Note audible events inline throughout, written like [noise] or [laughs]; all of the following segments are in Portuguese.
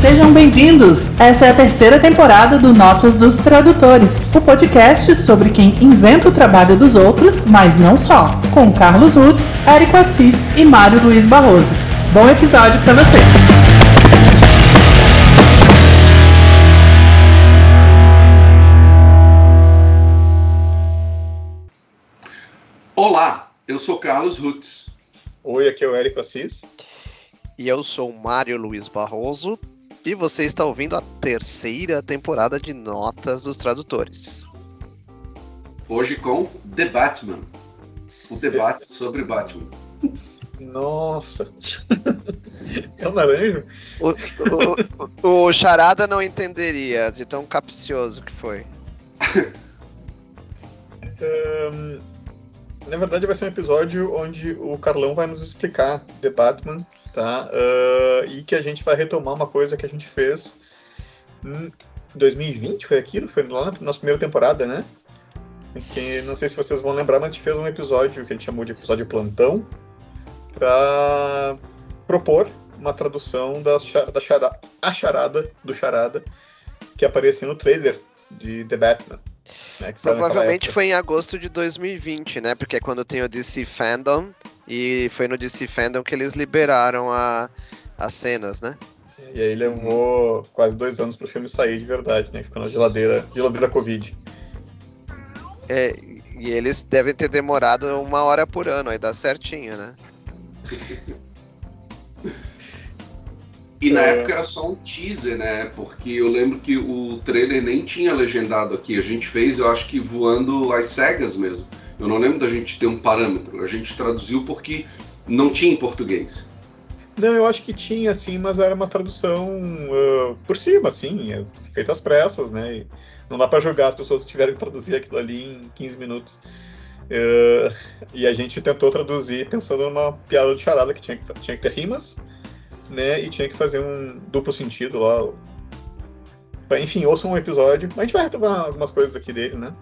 Sejam bem-vindos! Essa é a terceira temporada do Notas dos Tradutores, o podcast sobre quem inventa o trabalho dos outros, mas não só, com Carlos Rutz, Érico Assis e Mário Luiz Barroso. Bom episódio para você! Olá, eu sou Carlos Rutz. Oi, aqui é o Érico Assis. E eu sou Mário Luiz Barroso. E você está ouvindo a terceira temporada de Notas dos Tradutores. Hoje com The Batman. O debate sobre Batman. Nossa! [laughs] é um laranja? O, o, o, Charada não entenderia de tão capcioso que foi. um, na verdade, vai ser um episódio onde o Carlão vai nos explicar The Batman, tá? Uh, e que a gente vai retomar uma coisa que a gente fez em 2020, foi aquilo? Foi lá na nossa primeira temporada, né? Que não sei se vocês vão lembrar, mas a gente fez um episódio que a gente chamou de episódio plantão para propor uma tradução da, da charada, a charada do charada que aparecia no trailer de The Batman. Né, Provavelmente foi em agosto de 2020, né? Porque é quando tem o DC Fandom e foi no DC Fandom que eles liberaram a, as cenas, né? E aí levou quase dois anos pro filme sair de verdade, né? Ficou na geladeira, geladeira Covid. É, e eles devem ter demorado uma hora por ano, aí dá certinho, né? E na é... época era só um teaser, né? Porque eu lembro que o trailer nem tinha legendado aqui. A gente fez, eu acho que voando às cegas mesmo. Eu não lembro da gente ter um parâmetro. A gente traduziu porque não tinha em português. Não, eu acho que tinha, sim, mas era uma tradução uh, por cima, assim, é, feita às pressas, né? E não dá para jogar as pessoas que tiveram que traduzir aquilo ali em 15 minutos. Uh, e a gente tentou traduzir pensando numa piada de charada que tinha que, tinha que ter rimas, né? E tinha que fazer um duplo sentido lá. Enfim, ouçam um episódio. A gente vai retomar algumas coisas aqui dele, né?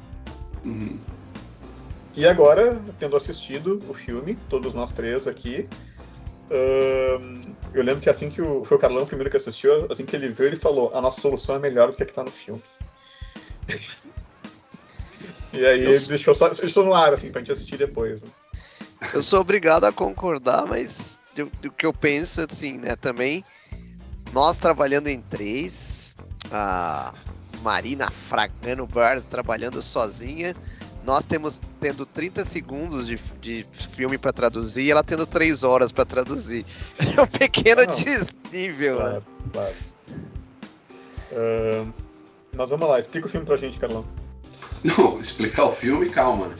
Uhum. E agora, tendo assistido o filme, todos nós três aqui, eu lembro que assim que o. Foi o Carlão primeiro que assistiu, assim que ele viu, ele falou: a nossa solução é melhor do que a que tá no filme. E aí ele deixou, só, deixou no ar, assim, pra gente assistir depois. Né? Eu sou obrigado a concordar, mas o que eu penso, assim, né, também, nós trabalhando em três, a Marina Fragano Bar trabalhando sozinha, nós temos tendo 30 segundos de, de filme para traduzir e ela tendo 3 horas para traduzir. [laughs] É um pequeno ah, desnível. Claro, né? claro. Uh, mas vamos lá, explica o filme pra gente, Carlão. [laughs] Não, explicar o filme, calma.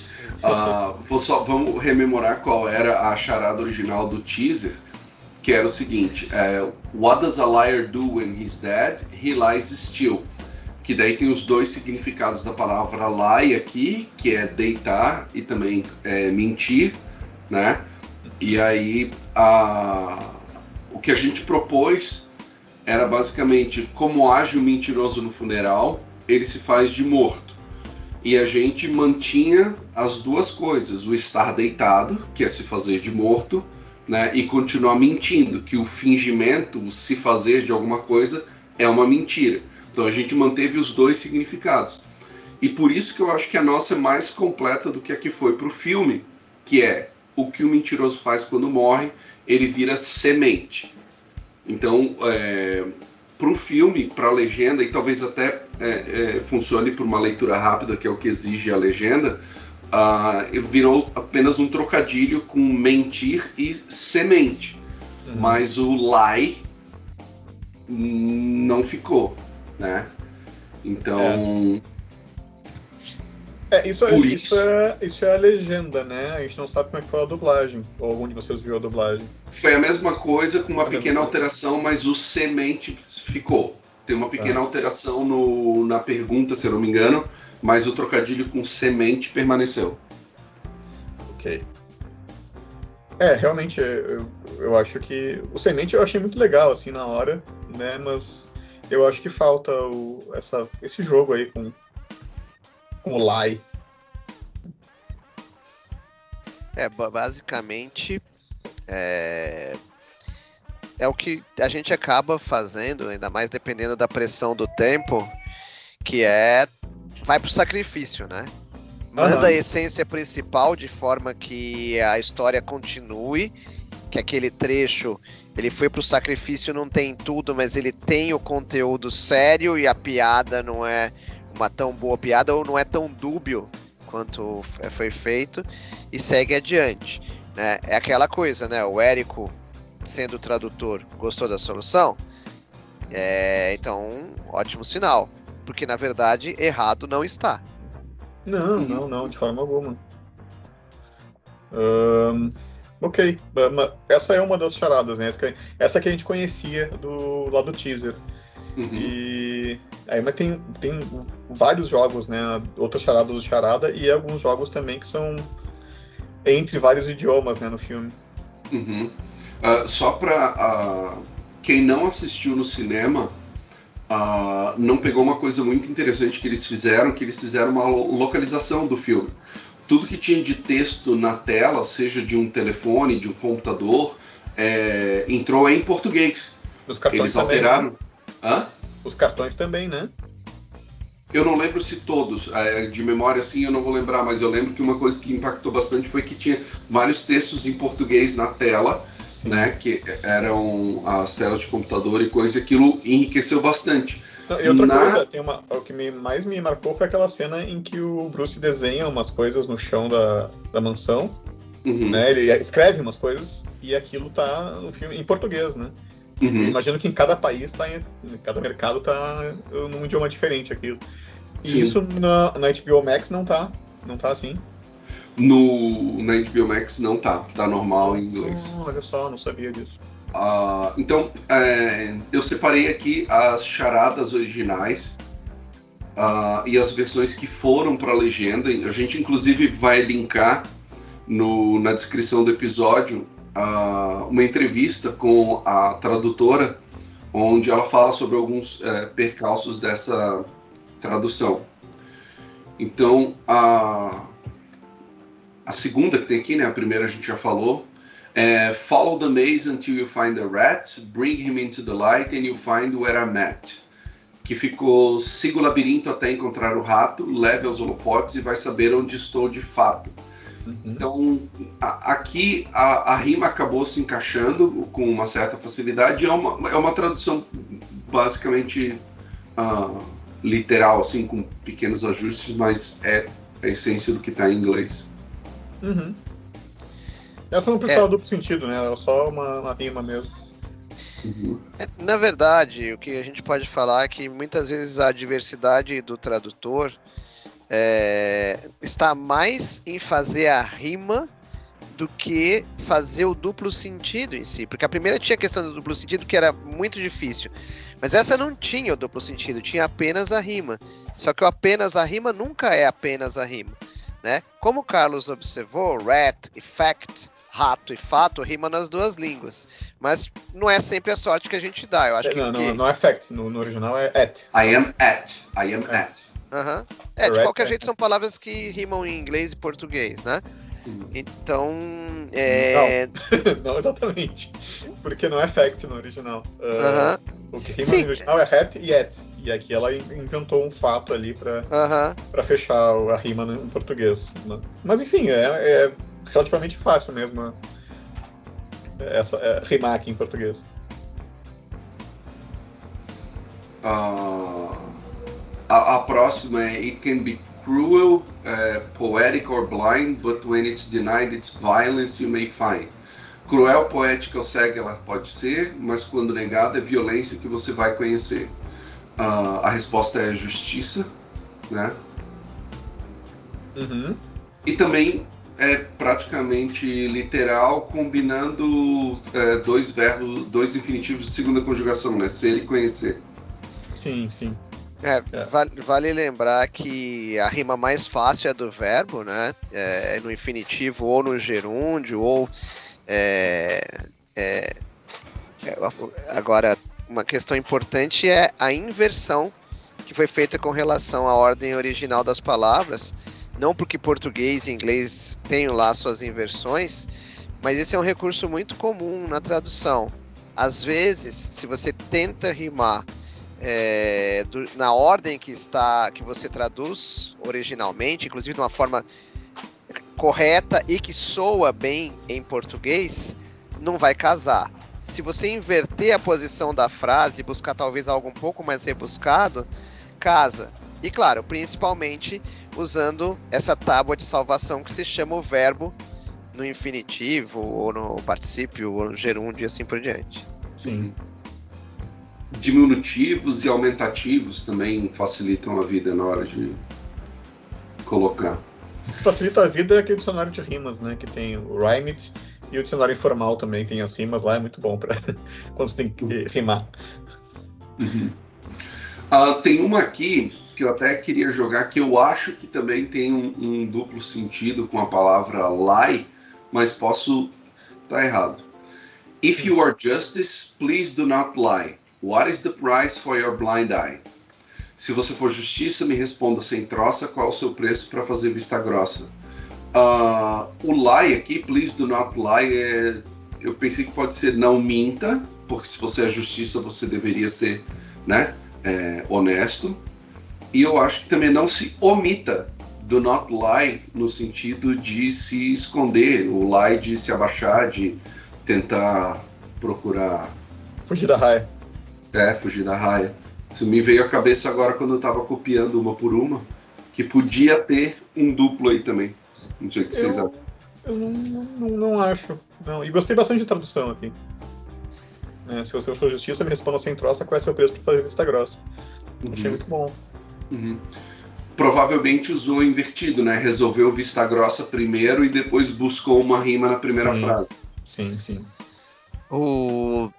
Uh, vou só, vamos rememorar qual era a charada original do teaser, que era o seguinte: é, What does a liar do when he's dead? He lies still. Que daí tem os dois significados da palavra lie aqui, que é deitar e também é, mentir, né? E aí a, o que a gente propôs era basicamente como age o mentiroso no funeral, ele se faz de morto e a gente mantinha as duas coisas: o estar deitado, que é se fazer de morto, né, e continuar mentindo, que o fingimento, o se fazer de alguma coisa, é uma mentira. Então a gente manteve os dois significados. E por isso que eu acho que a nossa é mais completa do que a que foi para o filme, que é o que o mentiroso faz quando morre, ele vira semente. Então, é, para o filme, para a legenda, e talvez até é, é, funcione por uma leitura rápida, que é o que exige a legenda, uh, virou apenas um trocadilho com mentir e semente. Uhum. Mas o lie não ficou, né? Então. É. É, isso, é, isso, isso, é, isso é a legenda, né? A gente não sabe como é que foi a dublagem. Ou algum de vocês viu a dublagem. Foi a mesma coisa, com uma a pequena alteração, mas o semente ficou. Tem uma pequena ah. alteração no, na pergunta, se eu não me engano, mas o trocadilho com semente permaneceu. Ok. É, realmente, eu, eu acho que. O Semente eu achei muito legal, assim, na hora, né? Mas eu acho que falta o, essa, esse jogo aí com, com o Lai. É, basicamente. É, é o que a gente acaba fazendo, ainda mais dependendo da pressão do tempo, que é vai pro sacrifício, né? Manda uhum. a essência principal de forma que a história continue, que aquele trecho ele foi pro sacrifício, não tem tudo, mas ele tem o conteúdo sério e a piada não é uma tão boa piada ou não é tão dúbio quanto foi feito e segue adiante. Né? É aquela coisa, né? O Érico sendo tradutor, gostou da solução? É, então, ótimo sinal. Porque na verdade, errado não está. Não, não, não, de forma alguma. Um, ok, essa é uma das charadas, né? Essa que a gente conhecia do lá do teaser. Uhum. E aí, mas tem, tem vários jogos, né? Outras charadas do charada e alguns jogos também que são entre vários idiomas, né, no filme. Uhum. Uh, só para uh, ah, quem não assistiu no cinema, uh, não pegou uma coisa muito interessante que eles fizeram, que eles fizeram uma localização do filme. Tudo que tinha de texto na tela, seja de um telefone, de um computador, é, entrou em português. Os cartões eles também, né? alteraram. Os cartões também, né? Eu não lembro se todos, é, de memória assim eu não vou lembrar, mas eu lembro que uma coisa que impactou bastante foi que tinha vários textos em português na tela né? Que eram as telas de computador e coisa, aquilo enriqueceu bastante. e outra Na... coisa, tem uma, o que me, mais me marcou foi aquela cena em que o Bruce desenha umas coisas no chão da, da mansão. Uhum. Né? Ele escreve umas coisas e aquilo tá no filme em português, né? Uhum. Imagino que em cada país tá em, em cada mercado tá num idioma diferente aquilo. E Sim. isso na, na HBO Max não tá, não tá assim. No, na HBO Max não tá, tá normal em inglês. Oh, olha só, não sabia disso. Uh, então, é, eu separei aqui as charadas originais uh, e as versões que foram para a legenda. A gente, inclusive, vai linkar no, na descrição do episódio uh, uma entrevista com a tradutora, onde ela fala sobre alguns é, percalços dessa tradução. Então, a a segunda que tem aqui, né? A primeira a gente já falou. É, Follow the maze until you find the rat, bring him into the light and you find where I'm at. Que ficou siga o labirinto até encontrar o rato, leve aos holofotes e vai saber onde estou de fato. Uhum. Então, a, aqui a, a, rima acabou se encaixando com uma certa facilidade. É uma, é uma tradução basicamente uh, literal, assim, com pequenos ajustes, mas é a essência do que está em inglês. Uhum. Essa não precisa é. duplo sentido, né? É só uma, uma rima mesmo. Uhum. É, na verdade, o que a gente pode falar é que muitas vezes a diversidade do tradutor é, está mais em fazer a rima do que fazer o duplo sentido em si. Porque a primeira tinha a questão do duplo sentido que era muito difícil. Mas essa não tinha o duplo sentido, tinha apenas a rima. Só que o apenas a rima nunca é apenas a rima. Né? Como o Carlos observou, rat e fact, rato e fato rima nas duas línguas. Mas não é sempre a sorte que a gente dá. Eu acho é, não, que... não, não é fact, no, no, original é at. I am at. I am at. Uhum. É, de qualquer jeito são palavras que rimam em inglês e português, né? Então. É... Não, [laughs] não exatamente. Porque não é fact no original. Uh, O que rima Sim. no original é hat e at. E aqui ela inventou um fato ali para para fechar a rima em português. Né? Mas enfim, é, é, relativamente fácil mesmo essa, é, rimar aqui em português. Uh, a, a, próxima é It can be cruel, uh, poetic or blind, but when it's denied its violence you may find. Cruel, poética ou cega ela pode ser, mas quando negada é violência que você vai conhecer. Uh, a resposta é justiça, né? Uhum. E também é praticamente literal, combinando é, dois verbos, dois infinitivos de segunda conjugação, né? Ser e conhecer. Sim, sim. É, é. Vale, vale, lembrar que a rima mais fácil é do verbo, né? É, no infinitivo ou no gerúndio, ou É, é, é, agora, uma questão importante é a inversão que foi feita com relação à ordem original das palavras. Não porque português e inglês tenham lá suas inversões, mas esse é um recurso muito comum na tradução. Às vezes, se você tenta rimar é, do, na ordem que está que você traduz originalmente, inclusive de uma forma correta e que soa bem em português, não vai casar. Se você inverter a posição da frase e buscar talvez algo um pouco mais rebuscado, casa. E claro, principalmente usando essa tábua de salvação que se chama o verbo no infinitivo, ou no particípio, ou no gerúndio e assim por diante. Sim. Diminutivos e aumentativos também facilitam a vida na hora de colocar. Que facilita a vida é aquele dicionário de rimas, né? Que tem o Rhymit e o dicionário informal também tem as rimas lá, é muito bom para [laughs] quando você tem que rimar. Uhum. Uh, tem uma aqui que eu até queria jogar que eu acho que também tem um, um duplo sentido com a palavra lie, mas posso estar tá errado. If you are justice, please do not lie. What is the price for your blind eye? Se você for justiça, me responda sem troça qual é o seu preço para fazer vista grossa. Uh, o lie aqui, please do not lie, é, eu pensei que pode ser não minta, porque se você é justiça, você deveria ser né, é, honesto. E eu acho que também não se omita do not lie no sentido de se esconder, o lie de se abaixar, de tentar procurar. Fugir da raia. É, fugir da raia. Isso me veio à cabeça agora quando eu estava copiando uma por uma, que podia ter um duplo aí também. Não sei o que eu, vocês acham. Eu não, não, não, acho. Não. E gostei bastante de tradução aqui. É, se você for justiça, me responda sem troça qual é seu preço para fazer vista grossa. Uhum. Achei muito bom. Uhum. Provavelmente usou invertido, né? Resolveu vista grossa primeiro e depois buscou uma rima na primeira sim. frase. Sim, sim. O...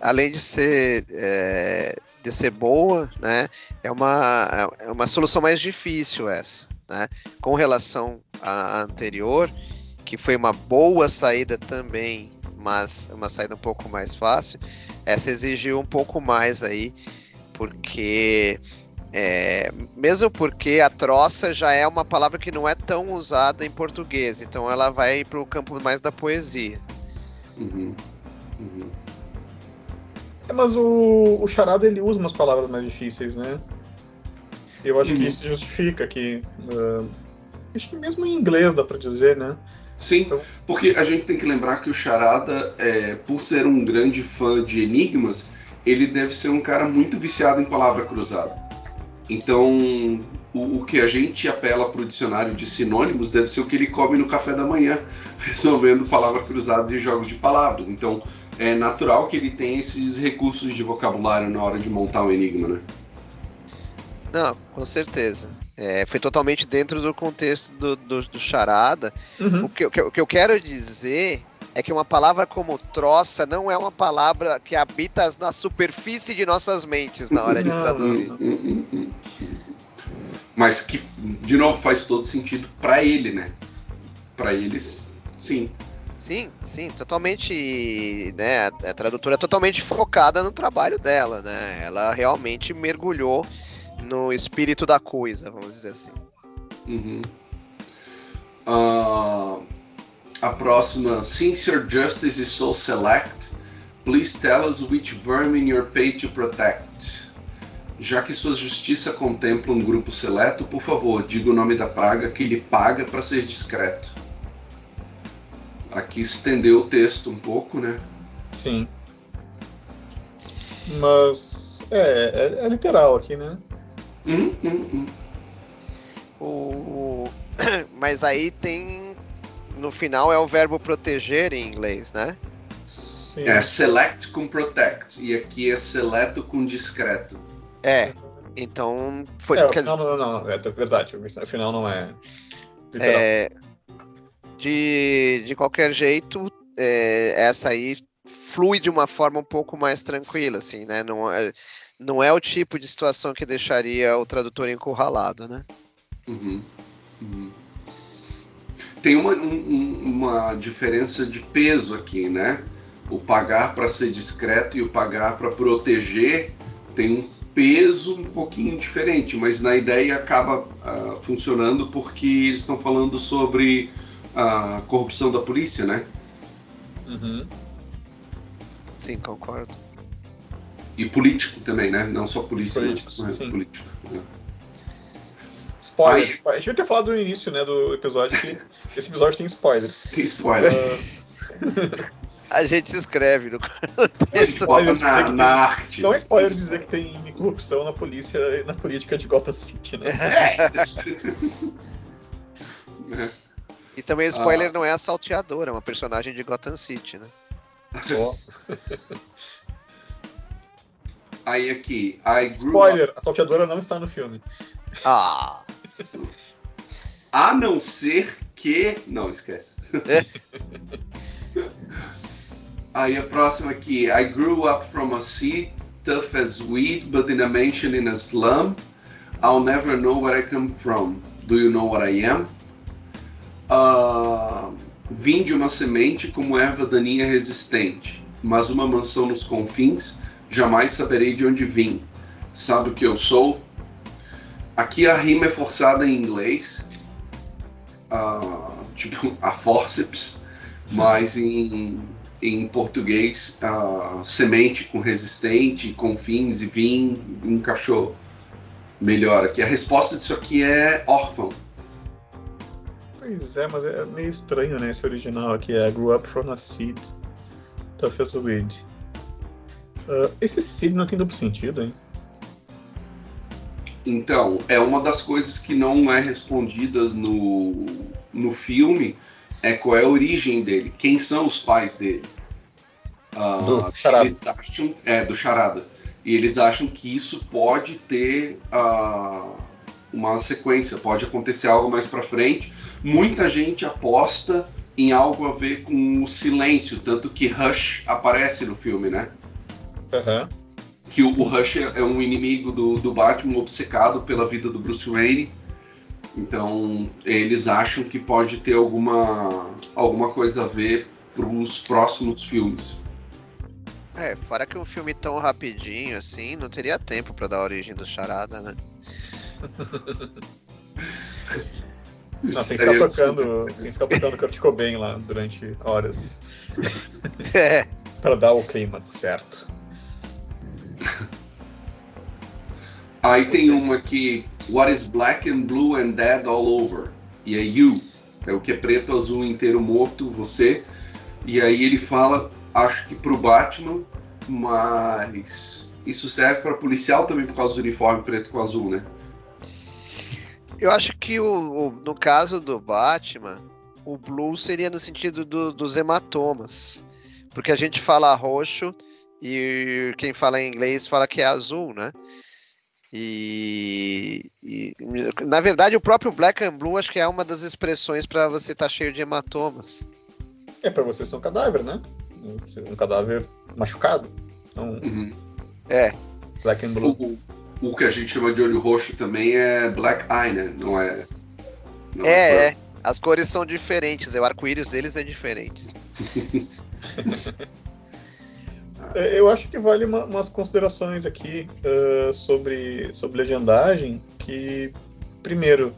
Além de ser, é, de ser boa, né? É uma, é uma solução mais difícil essa. Né? Com relação à anterior, que foi uma boa saída também, mas uma saída um pouco mais fácil, essa exigiu um pouco mais aí, porque é, mesmo porque a troça já é uma palavra que não é tão usada em português, então ela vai para o campo mais da poesia. Uhum. Uhum. É, mas o, o charada ele usa umas palavras mais difíceis, né? Eu acho uhum. que isso justifica que. Uh, acho que mesmo em inglês dá para dizer, né? Sim, então porque a gente tem que lembrar que o Charada, é, por ser um grande fã de enigmas, ele deve ser um cara muito viciado em palavra cruzada. Então, o, o que a gente apela para o dicionário de sinônimos deve ser o que ele come no café da manhã, [laughs] resolvendo palavras cruzadas e jogos de palavras. Então, é natural que ele tenha esses recursos de vocabulário na hora de montar um enigma, né? Não, com certeza. É, foi totalmente dentro do contexto do, do, do charada. Uhum. O, que, o, que, o que eu quero dizer é que uma palavra como troça não é uma palavra que habita na superfície de nossas mentes na hora de traduzir. Mas que, de novo, faz todo sentido para ele, né? Para eles, sim. Sim, sim, totalmente, né? A tradutora é totalmente focada no trabalho dela, né? Ela realmente mergulhou no espírito da coisa, vamos dizer assim. Uhum. Uh, a próxima, since your justice is so select, please tell us which vermin you're paid to protect. Já que sua justiça contempla um grupo seleto, por favor, diga o nome da praga que ele paga para ser discreto. Aqui estendeu o texto um pouco, né? Sim. Mas é, é, é literal aqui, né? Hum, hum, hum. O... [coughs] Mas aí tem. No final é o verbo proteger em inglês, né? Sim. É select com protect. E aqui é seleto com discreto. É. Então. Foi, é, não, não, não, é verdade. O final não é. Literal. É. De, de qualquer jeito, é, essa aí flui de uma forma um pouco mais tranquila, assim, né? Não é não é o tipo de situação que deixaria o tradutor encurralado, né? Uhum. Uhum. tem uma, um, uma diferença de peso aqui, né? O pagar para ser discreto e o pagar para proteger tem um peso um pouquinho diferente, mas na ideia acaba uh, funcionando porque eles estão falando sobre a corrupção da polícia, né? Uhum. Sim, concordo. E político também, né? Não só polícia, Político, mas sim. político. né? Spoiler, Aí- spoiler. A gente devia ter falado no início né, do episódio que [laughs] esse episódio tem spoilers. Tem spoiler. Ah, [laughs] A gente escreve no [laughs] texto. na, tem- na arte. não é spoiler dizer que tem corrupção na polícia e na política de Gotham City, né? É. É. E também o spoiler não é a salteadora, é uma personagem de Gotham City, né? Ó, [laughs] Aí aqui, I grew up, Spoiler, a salteadora não está no filme. Ah! a não ser que. Não, esquece. [laughs] Aí a próxima aqui, I grew up from a seed tough as weed, but in a mansion in a slum. I'll never know where I come from. Do you know what I am? Ah, vim de uma semente como erva daninha resistente, mas uma mansão nos confins, jamais saberei de onde vim. Sabe o que eu sou? Aqui a rima é forçada em inglês, ah, tipo a forceps, mas em, em português, ah, semente com resistente, confins e vim encaixou melhor aqui. A resposta disso aqui é órfão. Pois é, mas é meio estranho, né? Esse original aqui é Grew Up from a Seed, Tough as Weed. Ah, esse seed não tem duplo sentido, hein? Então, é uma das coisas que não é respondidas no, no filme, é qual é a origem dele, quem são os pais dele. Ah, Do Charada. Eles acham, é, do Charada. E eles acham que isso pode ter ah, uma sequência, pode acontecer algo mais pra frente. Muita gente aposta em algo a ver com o silêncio, tanto que Rush aparece no filme, né? Aham. que o, o Rush é é um inimigo do, do Batman obcecado pela vida do Bruce Wayne. Então eles acham que pode ter alguma, alguma coisa a ver para os próximos filmes. É, fora que um filme tão rapidinho assim, não teria tempo pra dar a origem do Charada, né? [laughs] Não, tem que ficar tocando, tem que ficar tocando Kurt Cobain lá durante horas É, para dar o clima certo. Aí tem uma aqui, What is black and blue and dead all over? E é you, é o que é preto, azul, inteiro, morto, você. E aí ele fala, acho que pro Batman, mas isso serve para policial também por causa do uniforme preto com azul, né? Eu acho que o, o- no caso do Batman, o blue seria no sentido do- dos hematomas. Porque a gente fala roxo e quem fala em inglês fala que é azul, né? E, e, na verdade o próprio black and blue acho que é uma das expressões para você estar cheio de hematomas. É pra você ser um cadáver, né? Um- Um cadáver machucado. Então, Uhum. É, black and blue. O, o que a gente chama de olho roxo também é black eye, né? Não é. Não é, é. As cores são diferentes, é, o arco-íris deles é diferente. [laughs] É, Eu acho que vale uma- umas considerações aqui ah, sobre, sobre legendagem, que, primeiro,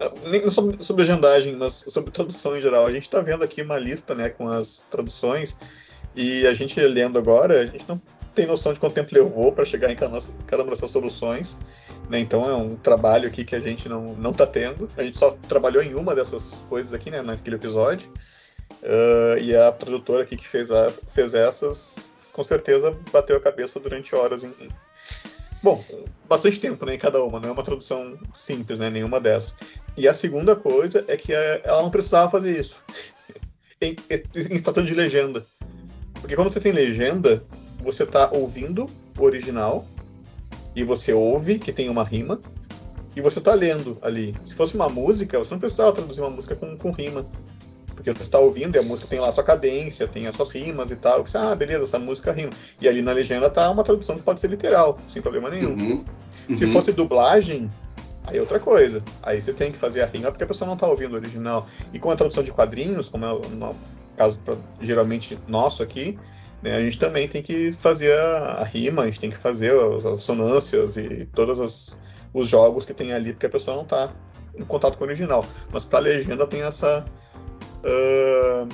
ah, nem não sobre, sobre legendagem, mas sobre tradução em geral. A gente está vendo aqui uma lista né, com as traduções, e a gente lendo agora, a gente não tem noção de quanto tempo levou para chegar em cada, uma dessas soluções. Né? Então é um trabalho aqui que a gente não, não tá tendo. A gente só trabalhou em uma dessas coisas aqui, né, naquele episódio. Ah, e a produtora aqui que fez, a- fez essas, com certeza bateu a cabeça durante horas em. em- Bom, bastante tempo né, em cada uma, não é uma tradução simples, né, nenhuma dessas. E a segunda coisa é que eh, ela não precisava fazer isso. [laughs] em, em tratando de legenda. Porque quando você tem legenda, você tá ouvindo o original e você ouve que tem uma rima e você tá lendo ali. Se fosse uma música, você não precisava traduzir uma música com, com rima. Porque você está ouvindo e a música tem lá a sua cadência, tem as suas rimas e tal. Você, ah, beleza, essa música rima. E ali na legenda tá uma tradução que pode ser literal, sem problema nenhum. Uhum. Se Uhum. fosse dublagem, Aí é outra coisa. Aí você tem que fazer a rima porque a pessoa não está ouvindo o original. E com a tradução de quadrinhos, como é o caso pra, geralmente nosso aqui, né, a gente também tem que fazer a, a, rima, a gente tem que fazer as assonâncias e todos as, os jogos que tem ali, porque a pessoa não está em contato com o original. Mas para a legenda tem essa. Uh,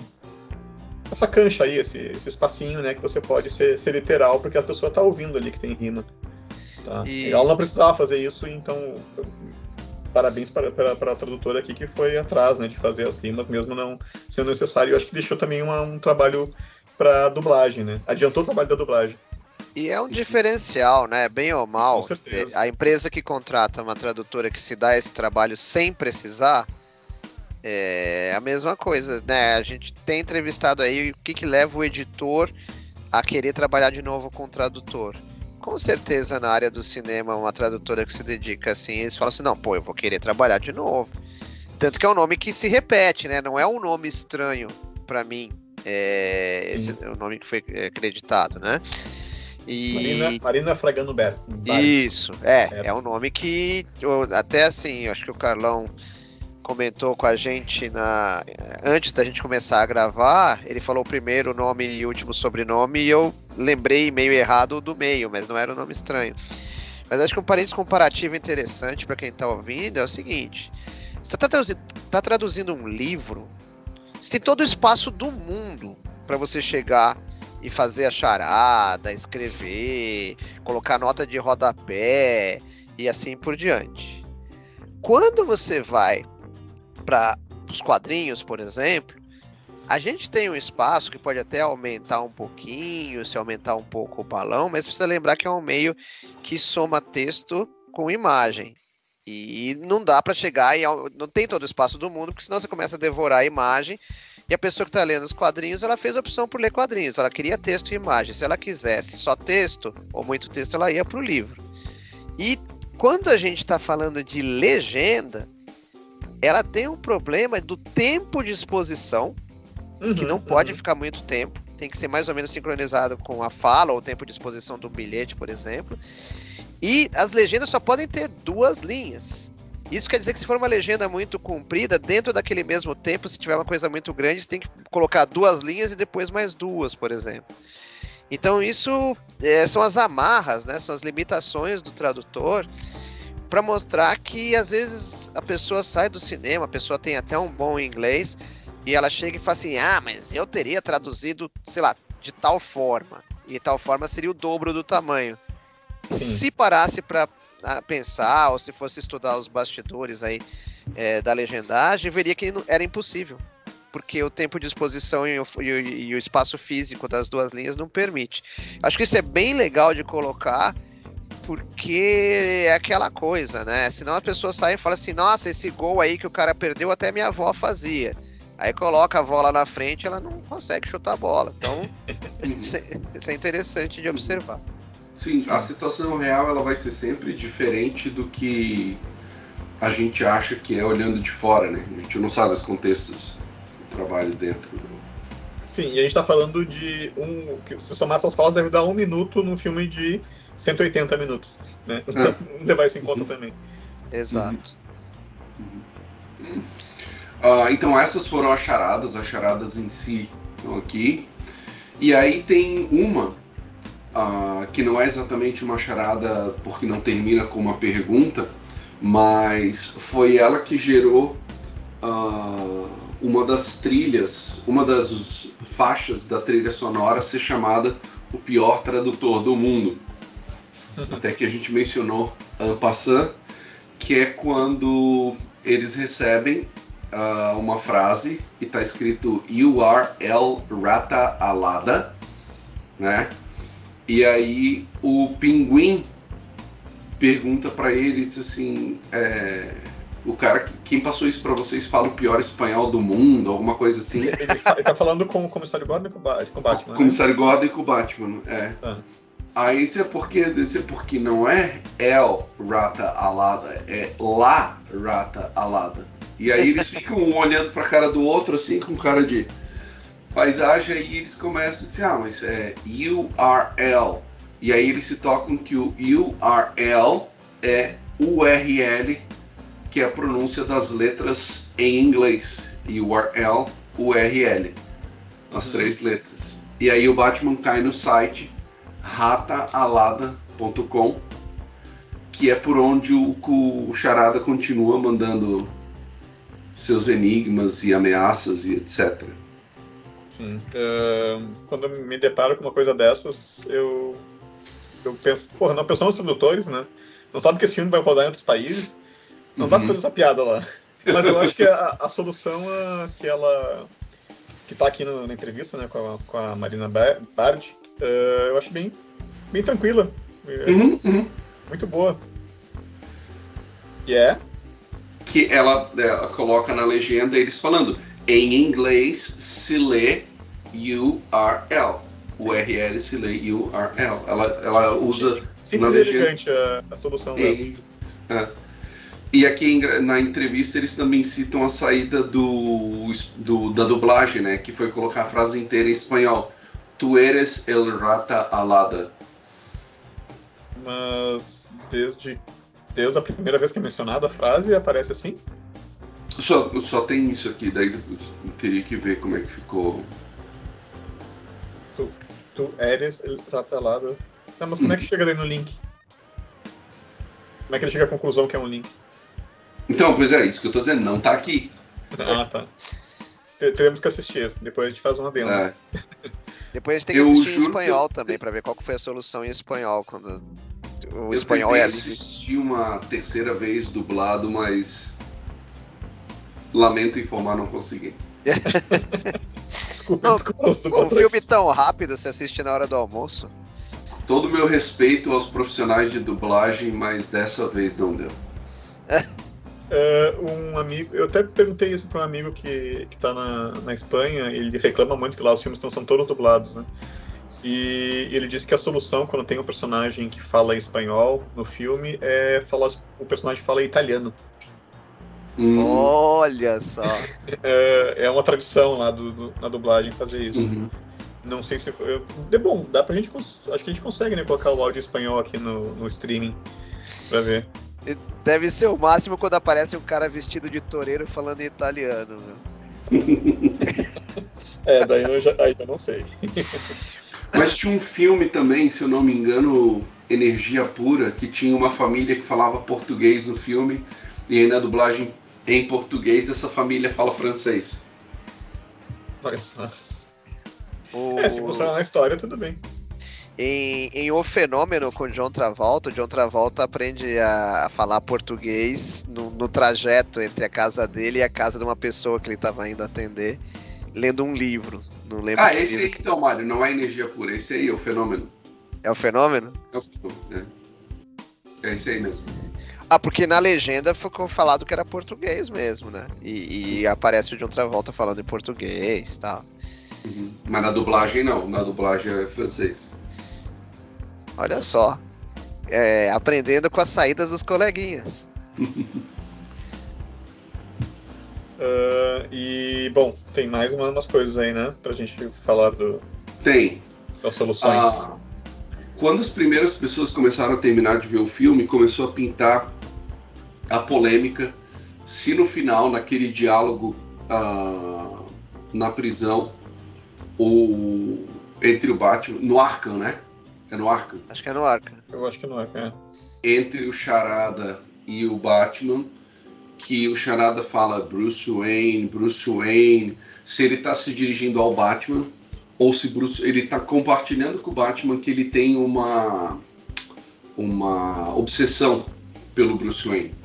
essa cancha aí, esse, esse espacinho, né, que você pode ser, ser literal, porque a pessoa está ouvindo ali que tem rima. Tá? E... Ela não precisava fazer isso, então parabéns para, para, para, a tradutora aqui que foi atrás né, de fazer as rimas, mesmo não sendo necessário. Eu acho que deixou também uma, um trabalho para dublagem, né? Adiantou o trabalho da dublagem. E é um diferencial, né? Bem ou mal. Com certeza. A empresa que contrata uma tradutora que se dá esse trabalho sem precisar é a mesma coisa, né? A gente tem entrevistado aí o que, que leva o editor a querer trabalhar de novo com o tradutor com certeza na área do cinema, uma tradutora que se dedica assim, eles falam assim, não, pô, eu vou querer trabalhar de novo. Tanto que é um nome que se repete, né? Não é um nome estranho para mim. É, esse é o nome que foi é, acreditado, né? E... Marina, Marina Fragano Ber. Isso, é, é um nome que até assim, acho que o Carlão comentou com a gente na antes da gente começar a gravar, ele falou o primeiro nome e último sobrenome e eu lembrei meio errado do meio, mas não era um nome estranho. Mas acho que um parênteses comparativo interessante para quem está ouvindo é o seguinte: você está traduzindo, tá traduzindo um livro, você tem todo o espaço do mundo para você chegar e fazer a charada, escrever, colocar nota de rodapé e assim por diante. Quando você vai para os quadrinhos, por exemplo, a gente tem um espaço que pode até aumentar um pouquinho, se aumentar um pouco o balão, mas precisa lembrar que é um meio que soma texto com imagem. E não dá para chegar e não tem todo o espaço do mundo, porque senão você começa a devorar a imagem. E a pessoa que está lendo os quadrinhos, ela fez a opção por ler quadrinhos. Ela queria texto e imagem. Se ela quisesse só texto ou muito texto, ela ia para o livro. E quando a gente está falando de legenda, ela tem um problema do tempo de exposição, uhum, que não pode uhum. ficar muito tempo, tem que ser mais ou menos sincronizado com a fala ou o tempo de exposição do bilhete, por exemplo. E as legendas só podem ter duas linhas. Isso quer dizer que se for uma legenda muito comprida, dentro daquele mesmo tempo, se tiver uma coisa muito grande, você tem que colocar duas linhas e depois mais duas, por exemplo. Então isso é, são as amarras, né? São as limitações do tradutor para mostrar que às vezes a pessoa sai do cinema, a pessoa tem até um bom inglês e ela chega e fala assim: "Ah, mas eu teria traduzido, sei lá, de tal forma". E tal forma seria o dobro do tamanho. Sim. Se parasse para pensar ou se fosse estudar os bastidores aí é, da legendagem, veria que era impossível porque o tempo de exposição e o, e, e o, espaço físico das duas linhas não permite. Acho que isso é bem legal de colocar porque é aquela coisa, né? Senão a pessoa sai e fala assim: nossa, esse gol aí que o cara perdeu, até minha avó fazia. Aí coloca a bola na frente, ela não consegue chutar a bola. Então, [laughs] é, isso é interessante de observar. Sim, a situação real ela vai ser sempre diferente do que a gente acha que é olhando de fora, né? A gente não sabe os contextos do trabalho dentro. Sim, e a gente tá falando de um. Se somar essas falas, deve dar um minuto num filme de 180 minutos, né? [laughs] É. Levar isso em conta uhum. também. Exato. Uhum. Uh, então essas foram as charadas, as charadas em si estão aqui. E aí tem uma uh, que não é exatamente uma charada porque não termina com uma pergunta, mas foi ela que gerou uh, uma das trilhas, uma das faixas da trilha sonora ser chamada o pior tradutor do mundo [laughs] até que a gente mencionou en passant, que é quando eles recebem uh, uma frase e está escrito You are El Rata Alada, né? E aí o pinguim pergunta para eles assim, é, o cara, quem passou isso para vocês fala o pior espanhol do mundo, alguma coisa assim. Ele, ele, tá falando com o comissário Gordon e com o Batman. Né? Comissário Gordon e com o Batman, é. Ah. Aí isso é porque, isso é porque não é El Rata Alada, é La Rata Alada. E aí eles ficam um olhando pra cara do outro assim, com cara de paisagem, e eles começam assim, ah, mas é URL. E aí eles se tocam que o URL é URL, que é a pronúncia das letras em inglês. URL, URL. As três letras. E aí o Batman cai no site rataalada.com, que é por onde o, o Charada continua mandando seus enigmas e ameaças e etc. Sim. Uh, quando eu me deparo com uma coisa dessas, eu, eu penso, porra, não pensamos nos tradutores, né? Não sabe que esse filme vai rodar em outros países. Não uhum. dá pra fazer essa piada lá. [laughs] Mas eu acho que a, a solução uh, que ela. que tá aqui no, na entrevista, né, com a, com a Marina Bard, uh, eu acho bem, bem tranquila. Uhum, uhum. Muito boa. E é? Que ela, ela coloca na legenda eles falando em inglês se lê URL. URL se lê URL. Ela, ela usa. Simples e elegante a, a solução dela. É. E aqui na entrevista eles também citam a saída do, do, da dublagem, né? Que foi colocar a frase inteira em espanhol. Tu eres el rata alada. Mas desde, desde a primeira vez que é mencionada a frase aparece assim? Só, só tem isso aqui, daí teria que ver como é que ficou. Tu, tu eres el ratalado. Tá, mas como é que chega daí no link? Como é que ele chega à conclusão que é um link? Então, pois é, isso que eu tô dizendo, não tá aqui. Ah, tá. Teremos que assistir, depois a gente faz uma demo. É. [laughs] depois a gente tem que eu assistir em espanhol que... também, pra ver qual foi a solução em espanhol, quando o eu espanhol é ali. Eu assisti uma terceira vez dublado, mas Lamento informar, não consegui. [laughs] desculpa, desculpa. Um filme tão rápido, você assiste na hora do almoço? Todo o meu respeito aos profissionais de dublagem, mas dessa vez não deu. Uh, [laughs] um amigo, eu até perguntei isso para um amigo que, que tá na, na Espanha, ele reclama muito que lá os filmes não são todos dublados, né? E ele disse que a solução, quando tem um personagem que fala espanhol no filme, é falar o personagem fala italiano. Hum. Olha só. [laughs] é, é, uma tradição lá do, do, na dublagem fazer isso. Uhum. Não sei se foi. É bom, dá pra gente. Acho que a gente consegue, né, colocar o áudio espanhol aqui no, no streaming pra ver. Deve ser o máximo quando aparece um cara vestido de toureiro falando em italiano. [laughs] é, daí eu já, aí eu não sei. [laughs] Mas tinha um filme também, se eu não me engano, Energia Pura, que tinha uma família que falava português no filme e aí na dublagem em português essa família fala francês. Olha só. O... É, se mostrar na história, tudo bem. Em, em O Fenômeno com John Travolta, o John Travolta aprende a falar português no, no, trajeto entre a casa dele e a casa de uma pessoa que ele estava indo atender, lendo um livro. Não lembro ah, esse aí então, Mário, não é energia pura, esse aí é o fenômeno. É o fenômeno? É o fenômeno, é. É esse aí mesmo. Ah, porque na legenda ficou falado que era português mesmo, né? E, e aparece o John Travolta falando em português e tal. Uhum. Mas na dublagem não, na dublagem é francês. Olha só. É, aprendendo com as saídas dos coleguinhas. uh, [laughs] e, bom, tem mais umas coisas aí, né? Pra gente falar do. Tem. Das soluções. Ah, quando as primeiras pessoas começaram a terminar de ver o filme, começou a pintar a polêmica se no final, naquele diálogo uh, na prisão, o, entre o Batman, no Arkham, né? É no Arkham? Acho que é no Arkham. Eu acho que é no Arkham, é. Entre o Charada e o Batman, que o Charada fala Bruce Wayne, Bruce Wayne, se ele está se dirigindo ao Batman, ou se Bruce, ele está compartilhando com o Batman que ele tem uma, uma obsessão pelo Bruce Wayne.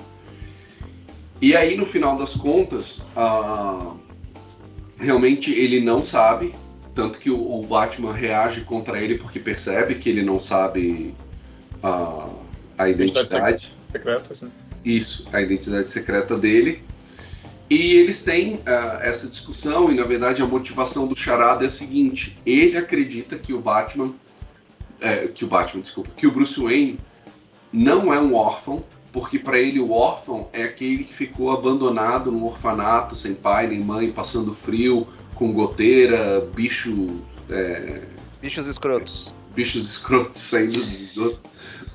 E aí, no final das contas, uh, realmente ele não sabe, tanto que o, o, Batman reage contra ele porque percebe que ele não sabe uh, a identidade. secreta, sim. Isso, a identidade secreta dele. E eles têm uh, essa discussão, e na verdade a motivação do Charada é a seguinte: ele acredita que o Batman, é, que o Batman, desculpa, que o Bruce Wayne não é um órfão, porque para ele o órfão é aquele que ficou abandonado num orfanato, sem pai nem mãe, passando frio, com goteira, bicho. É... Bichos escrotos. bichos escrotos saindo dos esgotos.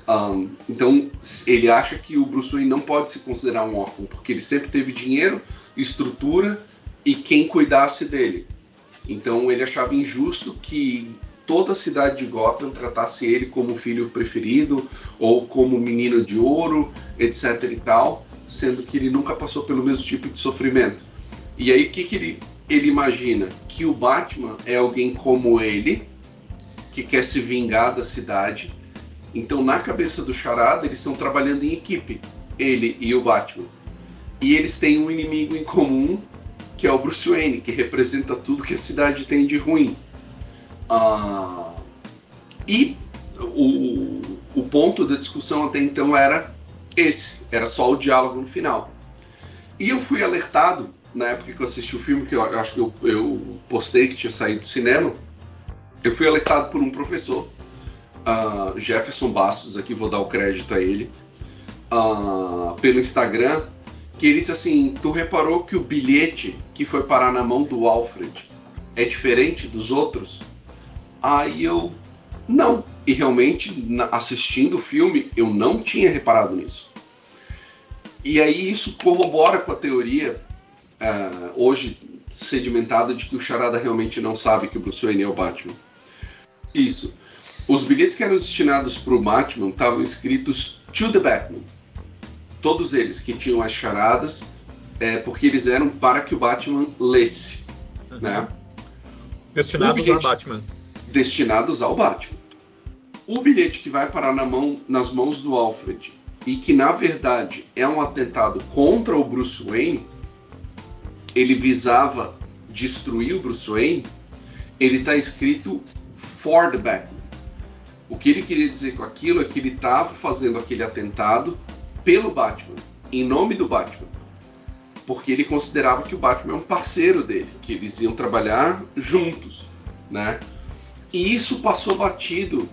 Um, então, ele acha que o Bruce Wayne não pode se considerar um órfão, porque ele sempre teve dinheiro, estrutura e quem cuidasse dele. Então, ele achava injusto que toda a cidade de Gotham tratasse ele como filho preferido ou como menino de ouro, etc e tal, sendo que ele nunca passou pelo mesmo tipo de sofrimento. E aí, o que, que ele, ele imagina? Que o Batman é alguém como ele, que quer se vingar da cidade então, na cabeça do Charada, eles estão trabalhando em equipe, ele e o Batman. E eles têm um inimigo em comum, que é o Bruce Wayne, que representa tudo que a cidade tem de ruim. Ah, e o, o ponto da discussão até então era esse, era só o diálogo no final. E eu fui alertado, na época que eu assisti o filme, que eu acho que eu, eu postei que tinha saído do cinema, eu fui alertado por um professor uh, Jefferson Bastos, aqui vou dar o crédito a ele, uh, pelo Instagram, que ele disse assim: Tu reparou que o bilhete que foi parar na mão do Alfred é diferente dos outros? Aí eu. Não. E realmente, assistindo o filme, eu não tinha reparado nisso. E aí isso corrobora com a teoria, uh, hoje sedimentada, de que o Charada realmente não sabe que o Bruce Wayne é o Batman. Isso. Os bilhetes que eram destinados para o Batman estavam escritos To the Batman. Todos eles que tinham as charadas, é, porque eles eram para que o Batman lesse. Uhum. Né? Destinados bilhete, ao Batman. Destinados ao Batman. O bilhete que vai parar na mão, nas mãos do Alfred e que na verdade é um atentado contra o Bruce Wayne, ele visava destruir o Bruce Wayne, ele está escrito for the Batman. O que ele queria dizer com aquilo é que ele estava fazendo aquele atentado pelo Batman, em nome do Batman. Porque ele considerava que o Batman é um parceiro dele, que eles iam trabalhar juntos, né? E isso passou batido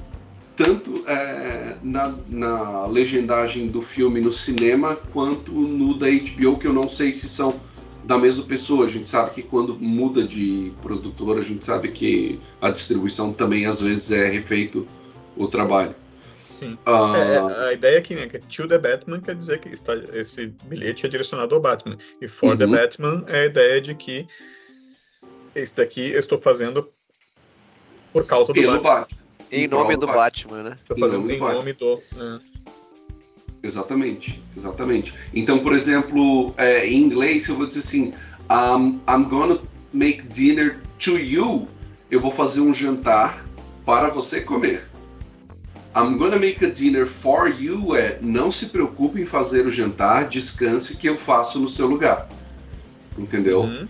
tanto é, na, na legendagem do filme no cinema quanto no da HBO, que eu não sei se são da mesma pessoa. A gente sabe que quando muda de produtora, a gente sabe que a distribuição também às vezes é refeito o trabalho. Sim. Uh... É, a ideia aqui, né, que é to the Batman quer dizer que está, esse bilhete é direcionado ao Batman. E for uhum. the Batman é a ideia de que esse daqui eu estou fazendo por causa do Pelo Batman. Batman. Em nome do Batman, Batman né? Em nome, em nome do. Né? Exatamente, exatamente. Então, por exemplo, é, em inglês eu vou dizer assim: um, I'm gonna make dinner to you. Eu vou fazer um jantar para você comer. I'm gonna make a dinner for you é não se preocupe em fazer o jantar, descanse que eu faço no seu lugar. Entendeu? Uhum.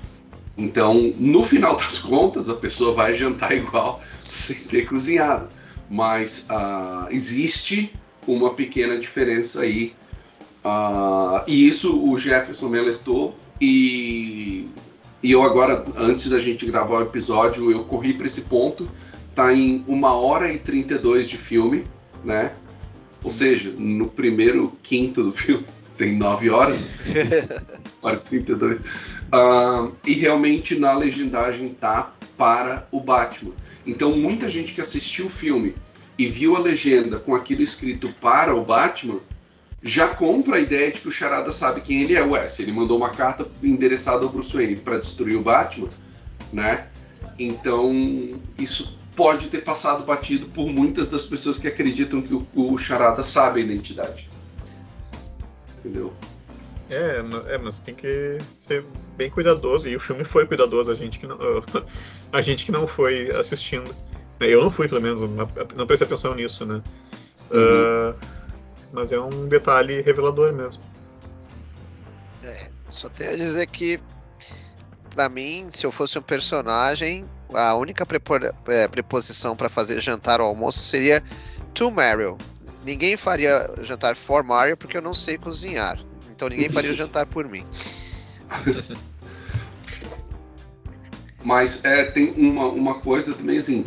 Então, no final [laughs] das contas, a pessoa vai jantar igual sem ter cozinhado. Mas uh, existe uma pequena diferença aí. Uh, e isso o Jefferson me alertou. E, e eu agora, antes da gente gravar o episódio, eu corri para esse ponto tá em uma hora e 32 de filme, né? Ou seja, no primeiro quinto do filme [laughs] tem nove horas. [laughs] hora e 32. Uh, e realmente na legendagem tá para o Batman. Então muita gente que assistiu o filme e viu a legenda com aquilo escrito para o Batman já compra a ideia de que o Charada sabe quem ele é. Ué, se ele mandou uma carta endereçada ao Bruce Wayne para destruir o Batman, né? Então isso pode ter passado batido por muitas das pessoas que acreditam que o, o Charada sabe a identidade. Entendeu? É, é, mas tem que ser bem cuidadoso. E o filme foi cuidadoso, a gente que não, [laughs] a gente que não foi assistindo. Eu não fui, pelo menos, não prestei atenção nisso, né? Uhum. Uh, mas é um detalhe revelador mesmo. É, só tenho a dizer que, para mim, se eu fosse um personagem, a única é, preposição para fazer jantar ou almoço seria to Mario. Ninguém faria jantar for Mario porque eu não sei cozinhar. Então ninguém faria o [laughs] jantar por mim. Mas é, tem uma, uma coisa também assim.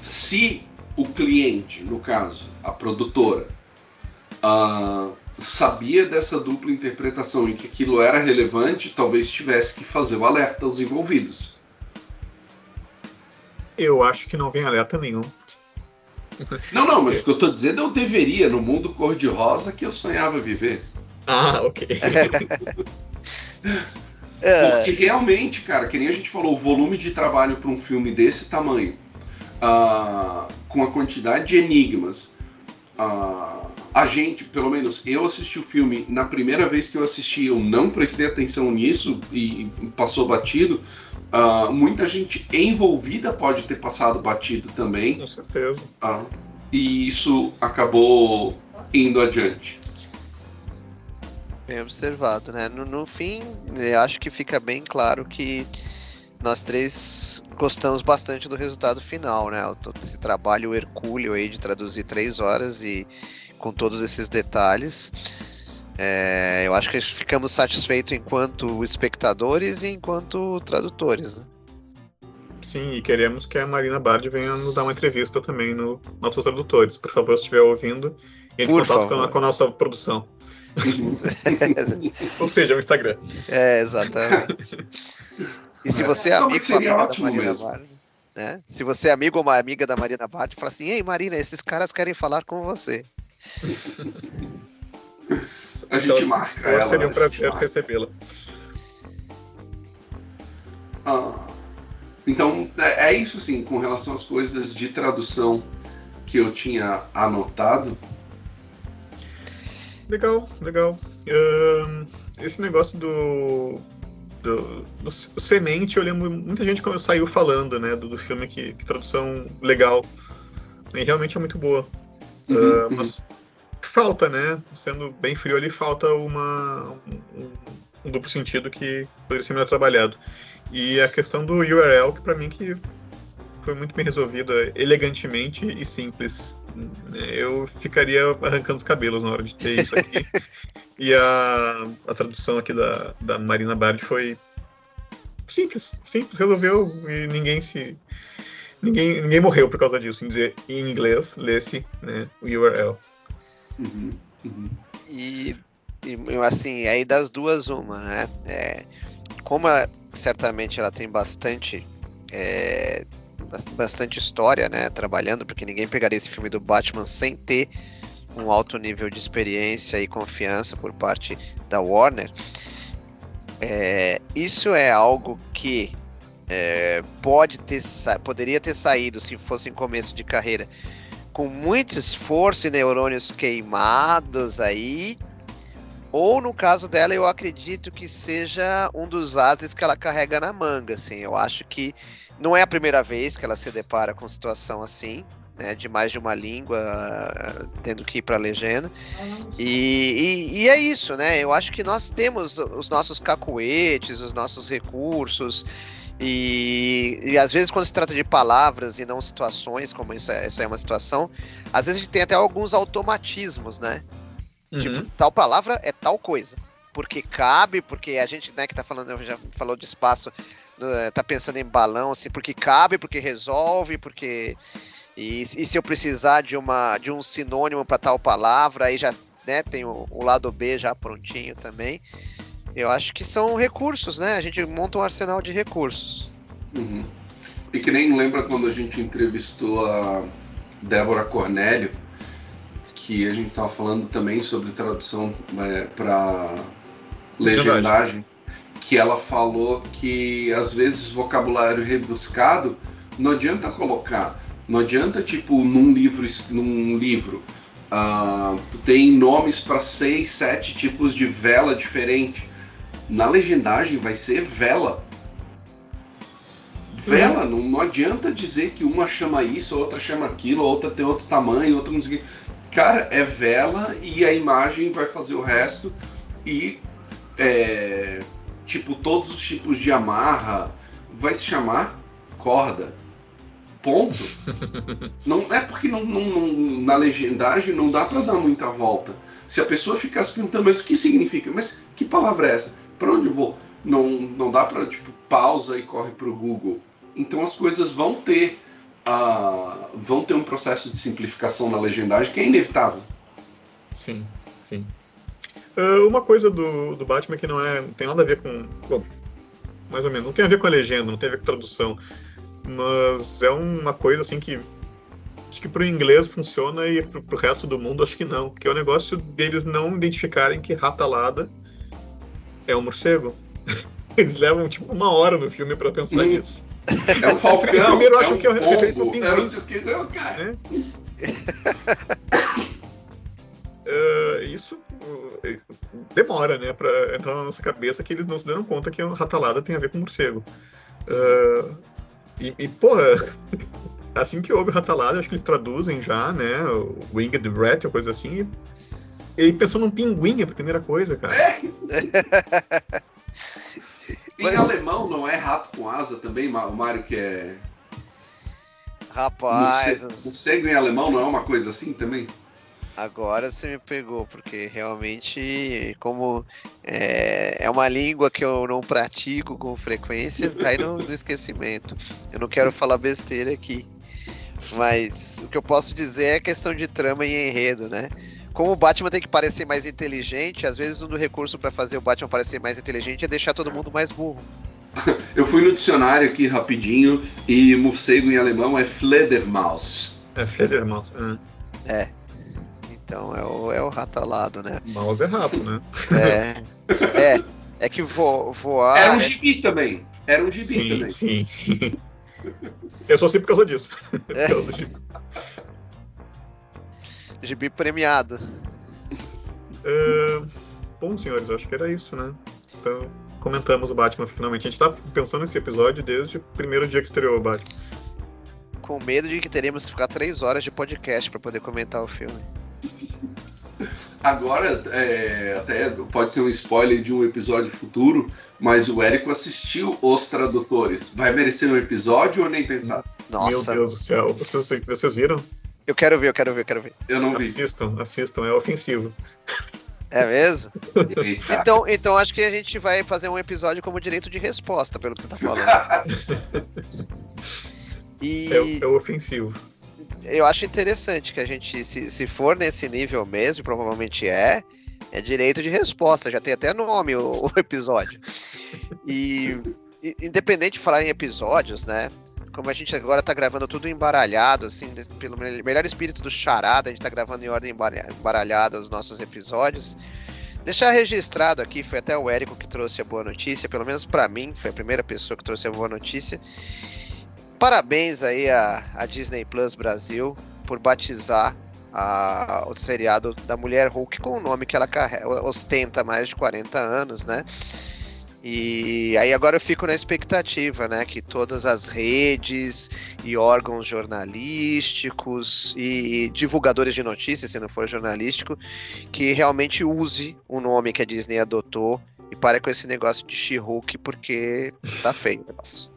Se o cliente, no caso, a produtora, uh, sabia dessa dupla interpretação e que aquilo era relevante, talvez tivesse que fazer o alerta aos envolvidos. Eu acho que não vem alerta nenhum. Não, não, mas o que eu tô dizendo eu deveria, no mundo cor-de-rosa que eu sonhava viver. Ah, ok. [laughs] É, Porque realmente, cara, que nem a gente falou, o volume de trabalho para um filme desse tamanho, ah, com a quantidade de enigmas, ah, a gente, pelo menos eu assisti o filme, na primeira vez que eu assisti, eu não prestei atenção nisso e passou batido. Ah, muita gente envolvida pode ter passado batido também, Com certeza. ah, e isso acabou indo adiante. Bem observado, né? No, no fim, eu acho que fica bem claro que nós três gostamos bastante do resultado final, né? Todo esse trabalho hercúleo aí de traduzir três horas e com todos esses detalhes. É, eu acho que ficamos satisfeitos enquanto espectadores e enquanto tradutores. Né? Sim, e queremos que a Marina Bard venha nos dar uma entrevista também no Nossos Tradutores. Por favor, se estiver ouvindo, entre em contato com a, com a nossa produção. [laughs] Ou seja, o Instagram. É, exatamente. E se você é amigo seria ótimo mesmo. Né? Se você é amigo ou uma amiga da Marina Bard, fala assim: Ei, Marina, esses caras querem falar com você. A gente Então, marca ela. Seria um gente prazer recebê-la. Ah, então, é, é isso sim, com relação às coisas de tradução que eu tinha anotado. Legal, legal. Ahn, esse negócio do, do, do se- Semente, eu lembro muita gente quando saiu falando, né, do, do filme que, que tradução legal. E realmente é muito boa. Uhum, Ah, uhum. mas falta, né? Sendo bem frio ali, falta uma, um, um- um duplo sentido que poderia ser melhor trabalhado. E a questão do URL, que pra mim que foi muito bem resolvida, elegantemente e simples. Eu ficaria arrancando os cabelos na hora de ter isso aqui. [laughs] e a, a tradução aqui da, da Marina Bard foi simples, simples, resolveu e ninguém se. Ninguém, ninguém morreu por causa disso, em dizer em inglês, lê-se né, o URL. Uhum, uhum. E, e, assim, aí das duas, uma, né? É, como ela- certamente ela tem bastante. é, bastante história, né? Trabalhando, porque ninguém pegaria esse filme do Batman sem ter um alto nível de experiência e confiança por parte da Warner. É, isso é algo que é, pode ter poderia ter saído se fosse em começo de carreira com muito esforço e neurônios queimados aí. Ou no caso dela, eu acredito que seja um dos ases que ela carrega na manga, assim. Eu acho que não é a primeira vez que ela se depara com situação assim, né, de mais de uma língua tendo que ir para legenda. E, e, e é isso, né? Eu acho que nós temos os nossos cacuetes, os nossos recursos. E, e às vezes, quando se trata de palavras e não situações, como isso é, isso é uma situação, às vezes a gente tem até alguns automatismos, né? Tipo, tal palavra é tal coisa. Porque cabe, porque a gente, né, que tá falando, já falou de espaço, tá pensando em balão, assim, porque cabe, porque resolve, porque. E, e se eu precisar de, uma, de um sinônimo para tal palavra, aí já né, tem o, o lado B já prontinho também. Eu acho que são recursos, né? A gente monta um arsenal de recursos. Uhum. E que nem lembra quando a gente entrevistou a Débora Cornélio, que a gente estava falando também sobre tradução para legendagem, que ela falou que às vezes vocabulário rebuscado não adianta colocar, não adianta tipo num livro, num livro, ah, tu tem nomes para seis, sete tipos de vela diferente. Na legendagem vai ser vela. Vela, não, não adianta dizer que uma chama isso, outra chama aquilo, outra tem outro tamanho, outra não sei. Cara, é vela e a imagem vai fazer o resto. E, é, tipo, todos os tipos de amarra vai se chamar corda. Ponto. [laughs] não é porque não, não- não- na legendagem não dá pra dar muita volta. Se a pessoa ficasse perguntando, mas o que significa? Mas que palavra é essa? Pra onde eu vou? Não, não dá pra, tipo, pausa e corre pro Google. Então as coisas vão ter ah, vão ter um processo de simplificação na legendagem que é inevitável. Sim, sim. Ah, uma coisa do, do Batman que não é. não tem nada a ver com. Bom, mais ou menos. Não tem a ver com a legenda, não tem a ver com tradução. Mas é uma coisa assim que Acho que pro inglês funciona e pro, pro resto do mundo acho que não. Que é o negócio deles não identificarem que ratalada é um morcego. [laughs] Eles levam tipo uma hora no filme pra pensar Hum. nisso. É um falcão. Primeiro eu acho um que é uma referência pombo, pinguim. é o que, é o cara. Eh, [laughs] isso uh, demora, né, pra entrar na nossa cabeça que eles não se deram conta que a ratalada tem a ver com morcego. Eh, e, e, porra, [laughs] assim que houve ratalada, acho que eles traduzem já, né, o Winged Rat ou coisa assim, e, e pensou num pinguim, a primeira coisa, cara. É. [laughs] Em Mas- alemão não é rato com asa também, o Mário que é. Rapaz, Morcego, morcego em alemão não é uma coisa assim também? Agora você me pegou, porque realmente, como é, é uma língua que eu não pratico com frequência, [laughs] cai no, no esquecimento. Eu não quero falar besteira aqui. Mas o que eu posso dizer é questão de trama e enredo, né? Como o Batman tem que parecer mais inteligente, às vezes um do recurso pra fazer o Batman parecer mais inteligente é deixar todo mundo mais burro. [laughs] Eu fui no dicionário aqui rapidinho e morcego em alemão é Fledermaus. É Fledermaus. É. Então é o, é o rato alado, né? Mouse é rato, né? É. É. É que vo, voar. Era um é- gibi também. Era um gibi Sim, também. sim. Eu só sei por causa disso. Por É. causa do gibi. gibi premiado. Eh, bom, senhores, acho que era isso, né? Então, comentamos o Batman finalmente. A gente tá pensando nesse episódio desde o primeiro dia que estreou o Batman. Com medo de que teremos que ficar três horas de podcast pra poder comentar o filme. Agora, é, até pode ser um spoiler de um episódio futuro, mas o Érico assistiu Os Tradutores. Vai merecer um episódio ou nem pensar? Nossa, Meu Deus do céu. Vocês, vocês viram? eu quero ver, eu quero ver, eu quero ver. Eu não vi. Assistam, assistam. É ofensivo. É mesmo? Então, então acho que a gente vai fazer um episódio como direito de resposta, pelo que você tá falando. [laughs] E É, é ofensivo. Eu acho interessante que a gente, se, se for nesse nível mesmo, provavelmente é, é direito de resposta, já tem até nome o, o episódio. E, independente de falar em episódios, né? Como a gente agora tá gravando tudo embaralhado, assim, pelo me- melhor espírito do charada, a gente tá gravando em ordem embaralha- embaralhada os nossos episódios. Deixar registrado aqui, foi até o Érico que trouxe a boa notícia, pelo menos pra mim, foi a primeira pessoa que trouxe a boa notícia. Parabéns aí a, a Disney Plus Brasil por batizar a- o seriado da Mulher Hulk com o nome que ela carrega, ostenta há mais de 40 anos, né? E aí agora eu fico na expectativa, né, que todas as redes e órgãos jornalísticos e divulgadores de notícias, se não for jornalístico, que realmente use o nome que a Disney adotou e pare com esse negócio de She-Hulk porque tá feio o negócio.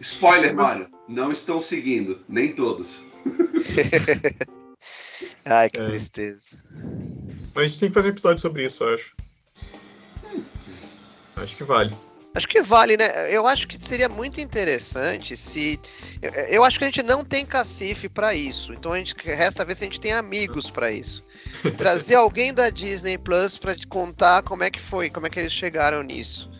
Spoiler, Mário. Não estão seguindo. Nem todos. [laughs] Ai, que É. tristeza. Mas a gente tem que fazer um episódio sobre isso, eu acho. Acho que vale. Acho que vale, né? Eu acho que seria muito interessante se. Eu, acho que a gente não tem cacife pra isso. Então a gente resta ver se a gente tem amigos pra isso. [laughs] Trazer alguém da Disney Plus pra te contar como é que foi, como é que eles chegaram nisso.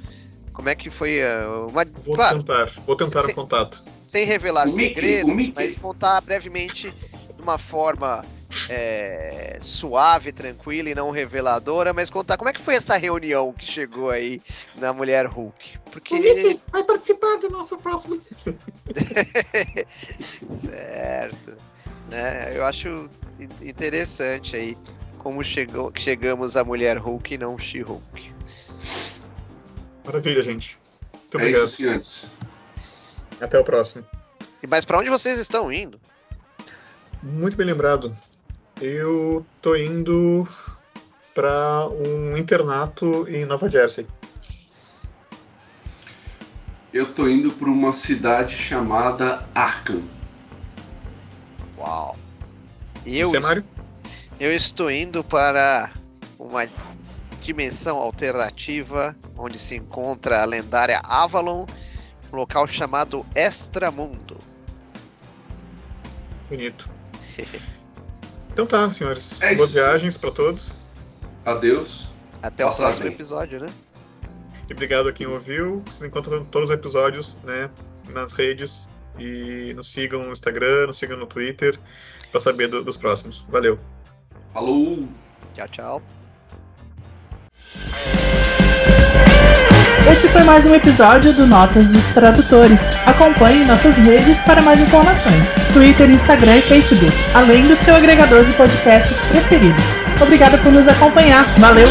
Como é que foi uh, uma. Vou Claro, tentar. Vou tentar Se- o contato. Sem revelar O Mickey, segredos, o Mickey. mas contar brevemente de uma forma é, suave, tranquila e não reveladora, mas contar como é que foi essa reunião que chegou aí na Mulher Hulk. Porque. vai participar do nosso próximo. [laughs] certo. Né? Eu acho in- interessante aí como chegou, chegamos à Mulher Hulk e não She-Hulk. Maravilha, gente. Muito é obrigado. isso, senhores. Até o próximo. E Mas pra onde vocês estão indo? Muito bem lembrado. Eu tô indo pra um internato em Nova Jersey. Eu tô indo pra uma cidade chamada Arkham. Uau. Eu, Você, Mário? eu estou indo para uma dimensão alternativa onde se encontra a lendária Avalon, um local chamado Extramundo. Bonito. [laughs] Então tá, senhores. É Boas viagens pra todos. Adeus. Até o Passa próximo bem. episódio, né? E obrigado a quem ouviu. Vocês encontram todos os episódios né, nas redes e nos sigam no Instagram, nos sigam no Twitter para saber do, dos próximos. Valeu. Falou! Tchau, tchau. Esse foi mais um episódio do Notas dos Tradutores. Acompanhe nossas redes para mais informações: Twitter, Instagram e Facebook, além do seu agregador de podcasts preferido. Obrigada por nos acompanhar. Valeu!